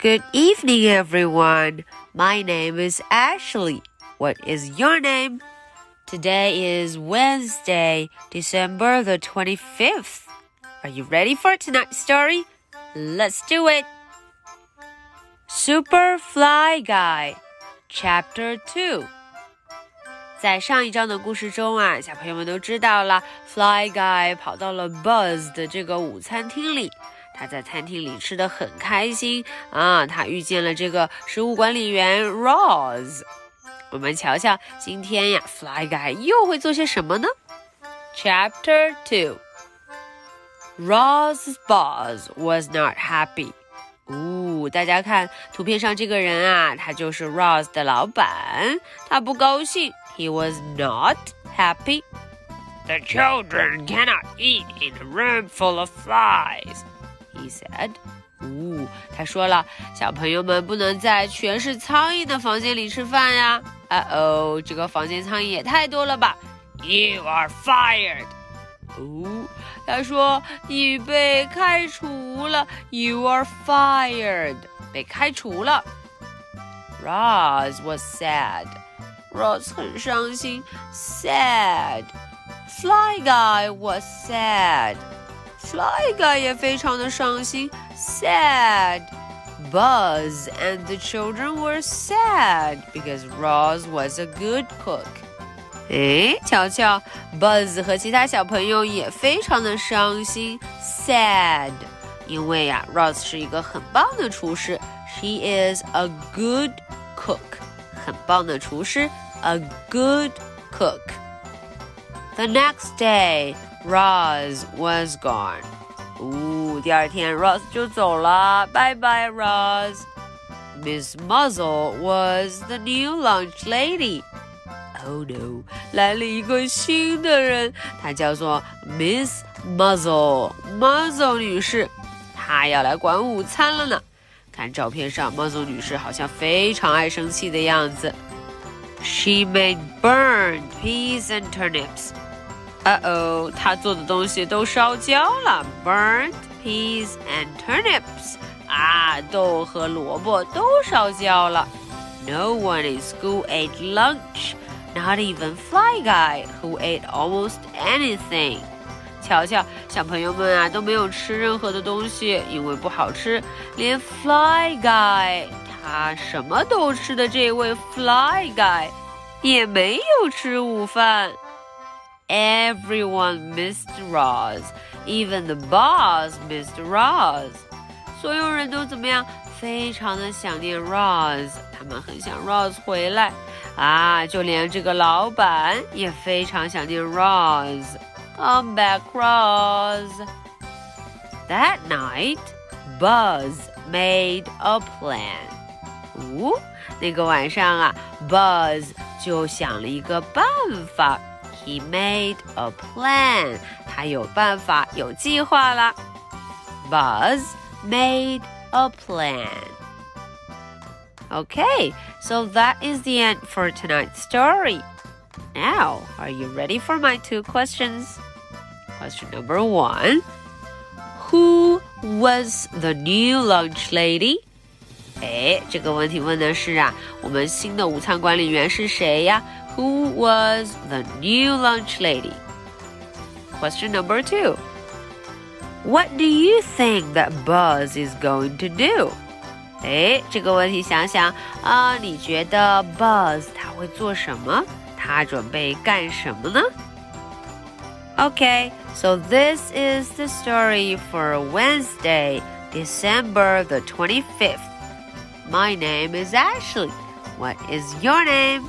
Good evening, everyone. My name is Ashley. What is your name? Today is Wednesday, December the 25th. Are you ready for tonight's story? Let's do it. Super Fly Guy, Chapter 2. 在上一章的故事中啊，小朋友们都知道了，Fly Guy 跑到了 Buzz 的这个午餐厅里。 他在餐厅里吃的很开心啊，他遇见了这个食物管理员 Roz。我们瞧瞧，今天呀，Fly Guy 又会做些什么呢？Chapter Two。Roz's boss was not happy. 哦，大家看图片上这个人啊，他就是 Roz 的老板，他不高兴。He was not happy. The children cannot eat in a room full of flies. He said. 呜、哦，他说了，小朋友们不能在全是苍蝇的房间里吃饭呀。啊哦，这个房间苍蝇也太多了吧！You are fired. 哦，他说你被开除了。You are fired，被开除了。Roz was sad. Roz 很伤心，sad. Fly Guy was sad. Fly Guy 也非常的伤心，sad. Buzz and the children were sad because Roz was a good cook. 哎，瞧瞧，Buzz 和其他小朋友也非常的伤心，sad，因为呀，Roz 是一个很棒的厨师，She is a good cook，很棒的厨师，a good cook. The next day. Roz was gone. 哦，第二天 Roz 就走了，拜拜 Roz。Miss Muzzle was the new lunch lady. Oh no，来了一个新的人，她叫做 Miss Muzzle Muzzle 女士，她要来管午餐了呢。看照片上，Muzzle 女士好像非常爱生气的样子。She made burned peas and turnips. 呃哦，他做的东西都烧焦了，burnt peas and turnips。啊，豆和萝卜都烧焦了。No one in school ate lunch, not even Fly Guy, who ate almost anything. 瞧瞧，小朋友们啊都没有吃任何的东西，因为不好吃。连 Fly Guy，他什么都吃的这位 Fly Guy，也没有吃午饭。 Everyone missed Roz, even the boss missed Roz. 所有人都怎么样？非常的想念 Roz，他们很想 Roz 回来啊！就连这个老板也非常想念 Roz。Come back, Roz. That night, Buzz made a plan. 哦，那个晚上啊，Buzz 就想了一个办法。 he made a plan. 他有办法，有计划了。Buzz made a plan. Okay, so that is the end for tonight's story. Now, are you ready for my two questions? Question number one Who was the new lunch lady? 哎，这个问题问的是啊，我们新的午餐管理员是谁呀 ？who was the new lunch lady? Question number two. What do you think that Buzz is going to do? 哎，这个问题想想啊，你觉得 Buzz 他会做什么？他准备干什么呢？Okay, so this is the story for Wednesday, December the 25th. My name is Ashley. What is your name?